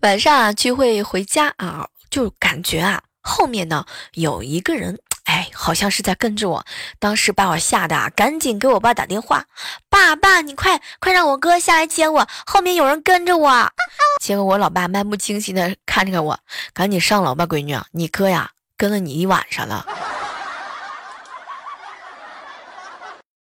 晚上啊聚会回家啊，就感觉啊，后面呢，有一个人，哎，好像是在跟着我，当时把我吓得啊，赶紧给我爸打电话。爸爸，你快快让我哥下来接我，后面有人跟着我。结果我老爸漫不经心的看着我，赶紧上楼吧，闺女，你哥呀，跟了你一晚上了。